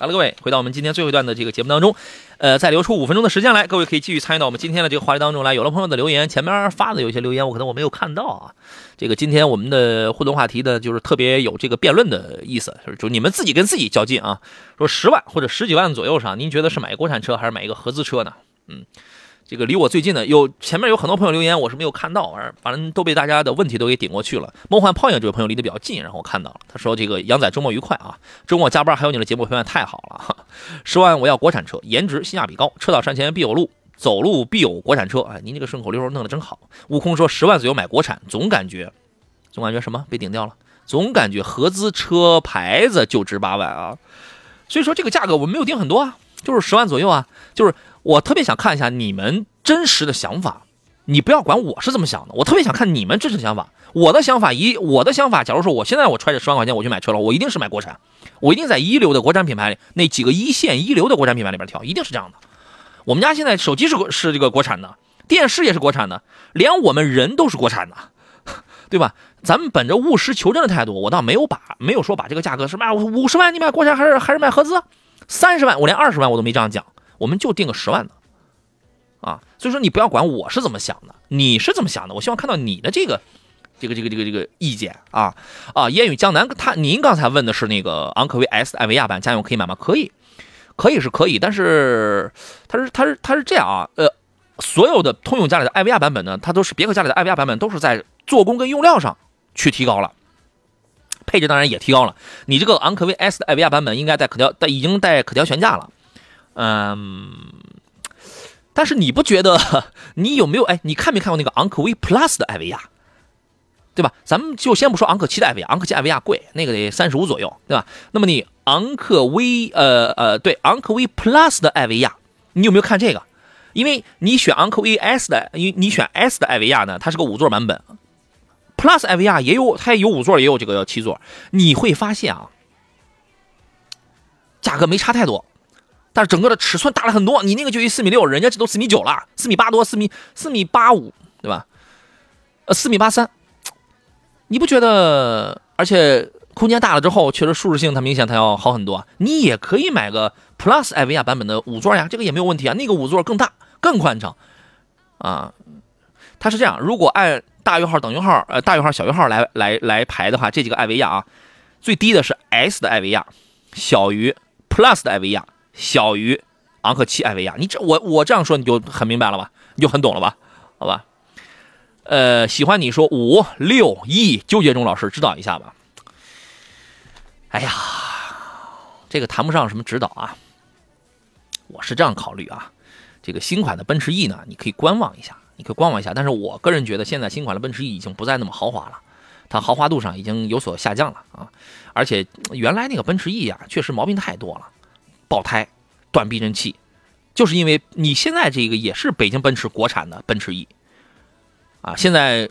好了，各位，回到我们今天最后一段的这个节目当中，呃，再留出五分钟的时间来，各位可以继续参与到我们今天的这个话题当中来。有了朋友的留言，前面发的有些留言我可能我没有看到啊。这个今天我们的互动话题呢，就是特别有这个辩论的意思，就是你们自己跟自己较劲啊。说十万或者十几万左右上，您觉得是买国产车还是买一个合资车呢？嗯。这个离我最近的有前面有很多朋友留言，我是没有看到，反正都被大家的问题都给顶过去了。梦幻泡影这位朋友离得比较近，然后我看到了，他说：“这个杨仔周末愉快啊，周末加班还有你的节目陪伴太好了。十万我要国产车，颜值性价比高，车到山前必有路，走路必有国产车。哎，您这个顺口溜弄得真好。悟空说十万左右买国产，总感觉，总感觉什么被顶掉了？总感觉合资车牌子就值八万啊。所以说这个价格我没有定很多啊，就是十万左右啊。就是我特别想看一下你们真实的想法，你不要管我是怎么想的，我特别想看你们真实想法。我的想法一，我的想法，假如说我现在我揣着十万块钱我去买车了，我一定是买国产，我一定在一流的国产品牌里，那几个一线一流的国产品牌里边挑，一定是这样的。我们家现在手机是是这个国产的，电视也是国产的，连我们人都是国产的，对吧？咱们本着务实求真的态度，我倒没有把没有说把这个价格什么五十万你买国产还是还是买合资，三十万我连二十万我都没这样讲，我们就定个十万的，啊，所以说你不要管我是怎么想的，你是怎么想的，我希望看到你的这个。这个这个这个这个意见啊啊！烟雨江南，他您刚才问的是那个昂科威 S 艾维亚版家用可以买吗？可以，可以是可以，但是它是它是它是这样啊，呃，所有的通用家里的艾维亚版本呢，它都是别克家里的艾维亚版本都是在做工跟用料上去提高了，配置当然也提高了。你这个昂科威 S 的艾维亚版本应该带可调，带已经带可调悬架了，嗯，但是你不觉得 你有没有哎？你看没看过那个昂科威 Plus 的艾维亚？对吧？咱们就先不说昂克七的艾维亚，昂克七艾维亚贵，那个得三十五左右，对吧？那么你昂克威，呃呃，对，昂克威 Plus 的艾维亚，你有没有看这个？因为你选昂克威 S 的，你你选 S 的艾维亚呢，它是个五座版本，Plus 艾维亚也有，它也有五座，也有这个七座。你会发现啊，价格没差太多，但是整个的尺寸大了很多。你那个就一四米六，人家这都四米九了，四米八多，四米四米八五，对吧？呃，四米八三。你不觉得？而且空间大了之后，确实舒适性它明显它要好很多。你也可以买个 Plus 艾维亚版本的五座呀，这个也没有问题啊。那个五座更大、更宽敞啊。它是这样，如果按大于号、等于号、呃大于号、小于号来来来排的话，这几个艾维亚啊，最低的是 S 的艾维亚，小于 Plus 的艾维亚，小于昂克旗艾维亚。你这我我这样说你就很明白了吧？你就很懂了吧？好吧？呃，喜欢你说五六一，纠结中老师指导一下吧。哎呀，这个谈不上什么指导啊。我是这样考虑啊，这个新款的奔驰 E 呢，你可以观望一下，你可以观望一下。但是我个人觉得，现在新款的奔驰 E 已经不再那么豪华了，它豪华度上已经有所下降了啊。而且原来那个奔驰 E 呀，确实毛病太多了，爆胎、断避震器，就是因为你现在这个也是北京奔驰国产的奔驰 E。啊，现在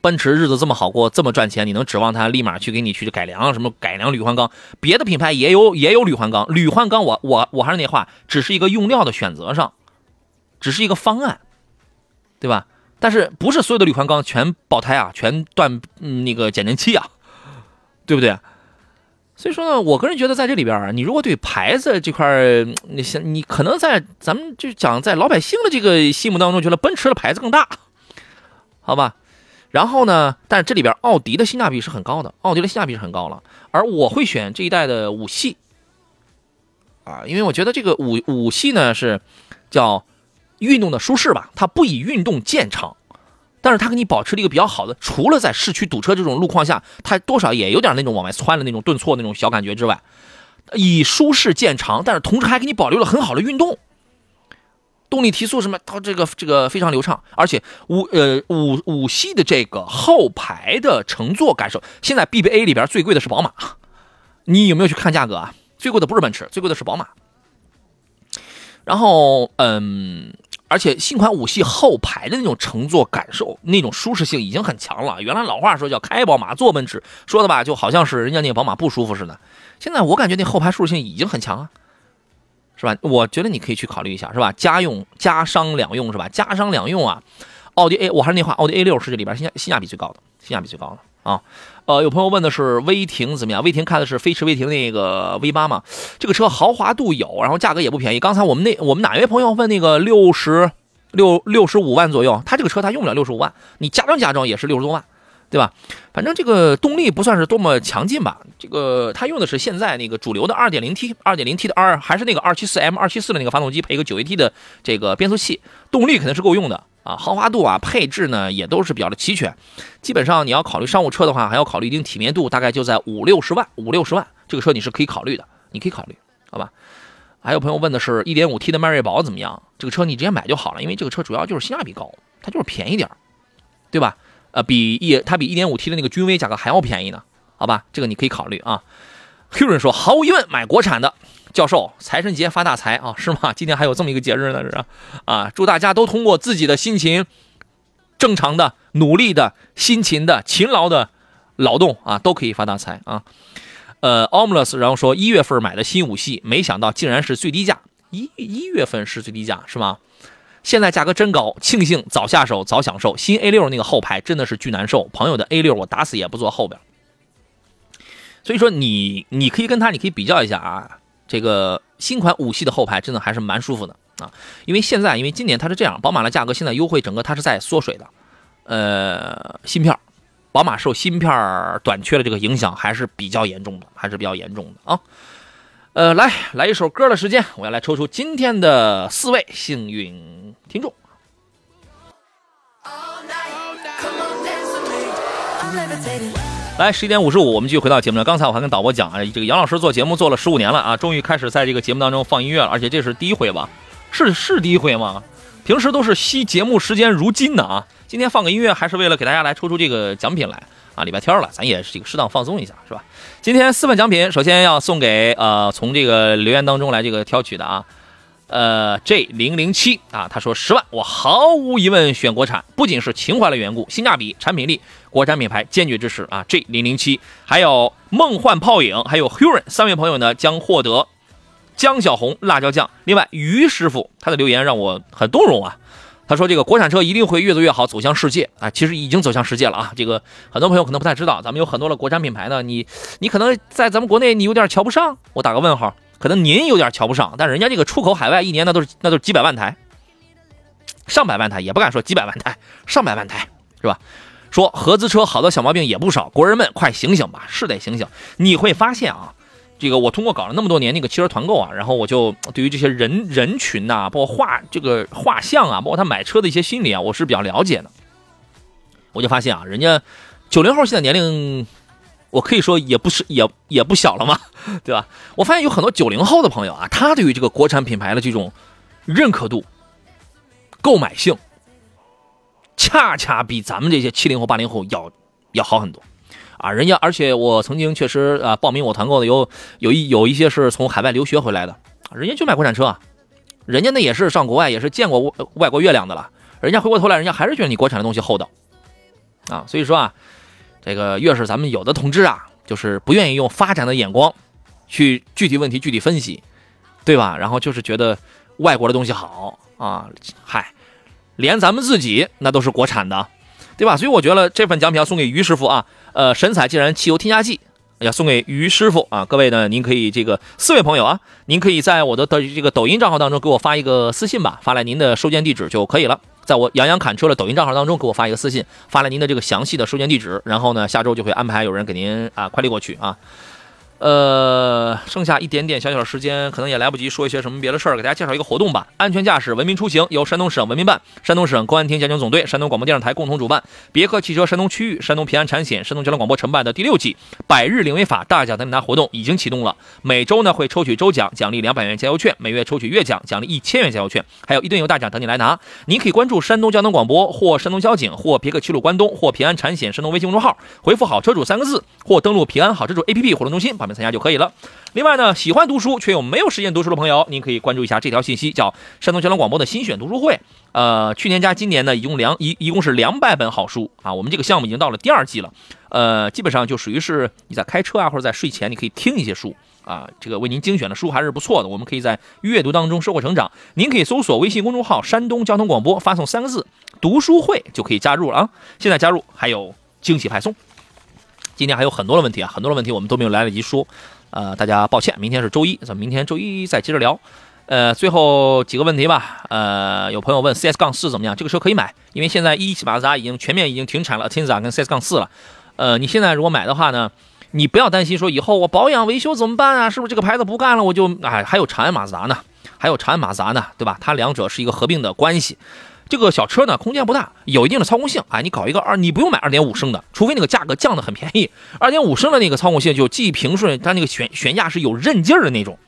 奔驰日子这么好过，这么赚钱，你能指望它立马去给你去改良什么改良铝换钢？别的品牌也有也有铝换钢，铝换钢我我我还是那话，只是一个用料的选择上，只是一个方案，对吧？但是不是所有的铝换钢全爆胎啊，全断那个减震器啊，对不对？所以说呢，我个人觉得在这里边你如果对牌子这块你想你可能在咱们就讲在老百姓的这个心目当中，觉得奔驰的牌子更大。好吧，然后呢？但是这里边奥迪的性价比是很高的，奥迪的性价比是很高了。而我会选这一代的五系啊，因为我觉得这个五五系呢是叫运动的舒适吧，它不以运动见长，但是它给你保持了一个比较好的，除了在市区堵车这种路况下，它多少也有点那种往外窜的那种顿挫那种小感觉之外，以舒适见长，但是同时还给你保留了很好的运动。动力提速什么，它这个这个非常流畅，而且五呃五五系的这个后排的乘坐感受，现在 BBA 里边最贵的是宝马，你有没有去看价格啊？最贵的不是奔驰，最贵的是宝马。然后嗯，而且新款五系后排的那种乘坐感受，那种舒适性已经很强了。原来老话说叫开宝马坐奔驰，说的吧，就好像是人家那个宝马不舒服似的。现在我感觉那后排舒适性已经很强啊。是吧？我觉得你可以去考虑一下，是吧？家用、家商两用，是吧？家商两用啊。奥迪 A，我还是那话，奥迪 A 六是这里边性价性价比最高的，性价比最高的啊。呃，有朋友问的是威霆怎么样？威霆看的是飞驰威霆那个 V 八嘛？这个车豪华度有，然后价格也不便宜。刚才我们那我们哪位朋友问那个六十六六十五万左右？他这个车他用不了六十五万，你加装加装也是六十多万。对吧？反正这个动力不算是多么强劲吧。这个他用的是现在那个主流的 2.0T，2.0T 的 R 还是那个274 M274 的那个发动机，配一个 9AT 的这个变速器，动力肯定是够用的啊。豪华度啊，配置呢也都是比较的齐全。基本上你要考虑商务车的话，还要考虑一定体面度，大概就在五六十万，五六十万，这个车你是可以考虑的，你可以考虑，好吧？还有朋友问的是 1.5T 的迈锐宝怎么样？这个车你直接买就好了，因为这个车主要就是性价比高，它就是便宜点对吧？呃，比一它比 1.5T 的那个君威价格还要便宜呢，好吧？这个你可以考虑啊。有人说毫无疑问买国产的，教授财神节发大财啊，是吗？今天还有这么一个节日呢，是吧？啊，祝大家都通过自己的心情，正常的、努力的、辛勤的、勤劳的劳动啊，都可以发大财啊。呃，Omless，然后说一月份买的新五系，没想到竟然是最低价，一一月份是最低价是吗？现在价格真高，庆幸早下手早享受。新 A 六那个后排真的是巨难受，朋友的 A 六我打死也不坐后边。所以说你你可以跟他，你可以比较一下啊，这个新款五系的后排真的还是蛮舒服的啊。因为现在因为今年它是这样，宝马的价格现在优惠，整个它是在缩水的，呃，芯片。宝马受芯片短缺的这个影响还是比较严重的，还是比较严重的啊。呃，来来一首歌的时间，我要来抽出今天的四位幸运听众。来，十一点五十五，我们继续回到节目了。刚才我还跟导播讲啊，这个杨老师做节目做了十五年了啊，终于开始在这个节目当中放音乐了，而且这是第一回吧？是是第一回吗？平时都是惜节目时间如金的啊。今天放个音乐，还是为了给大家来抽出这个奖品来啊！礼拜天了，咱也这个适当放松一下，是吧？今天四份奖品，首先要送给呃，从这个留言当中来这个挑取的啊，呃，J 零零七啊，他说十万，我毫无疑问选国产，不仅是情怀的缘故，性价比、产品力，国产品牌坚决支持啊！J 零零七，还有梦幻泡影，还有 Huron 三位朋友呢，将获得江小红辣椒酱。另外，于师傅他的留言让我很动容啊。他说：“这个国产车一定会越做越好，走向世界啊！其实已经走向世界了啊！这个很多朋友可能不太知道，咱们有很多的国产品牌呢。你你可能在咱们国内你有点瞧不上，我打个问号。可能您有点瞧不上，但人家这个出口海外一年那都是那都是几百万台，上百万台也不敢说几百万台，上百万台是吧？说合资车好的小毛病也不少，国人们快醒醒吧！是得醒醒。你会发现啊。”这个我通过搞了那么多年那个汽车团购啊，然后我就对于这些人人群呐，包括画这个画像啊，包括他买车的一些心理啊，我是比较了解的。我就发现啊，人家九零后现在年龄，我可以说也不是也也不小了嘛，对吧？我发现有很多九零后的朋友啊，他对于这个国产品牌的这种认可度、购买性，恰恰比咱们这些七零后、八零后要要好很多。啊，人家，而且我曾经确实啊，报名我团购的有有一有一些是从海外留学回来的，人家就买国产车啊，人家那也是上国外，也是见过外国月亮的了，人家回过头来，人家还是觉得你国产的东西厚道，啊，所以说啊，这个越是咱们有的同志啊，就是不愿意用发展的眼光去具体问题具体分析，对吧？然后就是觉得外国的东西好啊，嗨，连咱们自己那都是国产的。对吧？所以我觉得这份奖品要送给于师傅啊，呃，神采既然汽油添加剂要送给于师傅啊。各位呢，您可以这个四位朋友啊，您可以在我的的这个抖音账号当中给我发一个私信吧，发来您的收件地址就可以了。在我杨洋侃车的抖音账号当中给我发一个私信，发了您的这个详细的收件地址，然后呢，下周就会安排有人给您啊快递过去啊。呃，剩下一点点小小的时间，可能也来不及说一些什么别的事儿，给大家介绍一个活动吧。安全驾驶，文明出行，由山东省文明办、山东省公安厅交警总队、山东广播电视台共同主办，别克汽车山东区域、山东平安产险、山东交通广播承办的第六季百日领违法大奖等拿活动已经启动了。每周呢会抽取周奖，奖励两百元加油券；每月抽取月奖，奖励一千元加油券，还有一吨油大奖等你来拿。您可以关注山东交通广播或山东交警或别克齐鲁关东或平安产险山东微信公众号，回复“好车主”三个字，或登录平安好车主 APP 活动中心报名参加就可以了。另外呢，喜欢读书却又没有时间读书的朋友，您可以关注一下这条信息，叫山东交通广播的新选读书会。呃，去年加今年呢，一共两一一共是两百本好书啊。我们这个项目已经到了第二季了，呃，基本上就属于是你在开车啊，或者在睡前，你可以听一些书啊。这个为您精选的书还是不错的，我们可以在阅读当中收获成长。您可以搜索微信公众号“山东交通广播”，发送三个字“读书会”就可以加入了啊。现在加入还有惊喜派送。今天还有很多的问题啊，很多的问题我们都没有来得及说。呃，大家抱歉，明天是周一，咱们明天周一再接着聊。呃，最后几个问题吧。呃，有朋友问 CS 杠四怎么样？这个车可以买，因为现在一汽马自达已经全面已经停产了 Atenza 跟 CS 杠四了。呃，你现在如果买的话呢，你不要担心说以后我保养维修怎么办啊？是不是这个牌子不干了？我就哎，还有长安马自达呢，还有长安马自达呢，对吧？它两者是一个合并的关系。这个小车呢，空间不大，有一定的操控性。啊，你搞一个二，你不用买二点五升的，除非那个价格降的很便宜。二点五升的那个操控性就既平顺，它那个悬悬架是有韧劲儿的那种，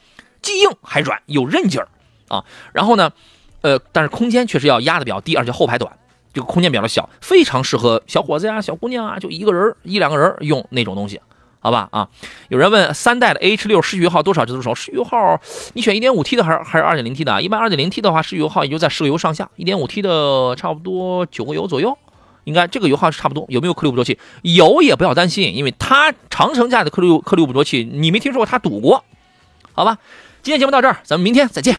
既硬还软，有韧劲儿啊。然后呢，呃，但是空间确实要压的比较低，而且后排短，这个空间比较小，非常适合小伙子呀、小姑娘啊，就一个人一两个人用那种东西。好吧啊，有人问三代的 H 六市域油耗多少就多少？市域油耗你选 1.5T 的还是还是 2.0T 的？一般 2.0T 的话，市油耗也就在十个油上下；1.5T 的差不多九个油左右，应该这个油耗是差不多。有没有颗粒捕捉器？有也不要担心，因为它长城家的颗粒颗粒捕捉器，你没听说过它堵过？好吧，今天节目到这儿，咱们明天再见。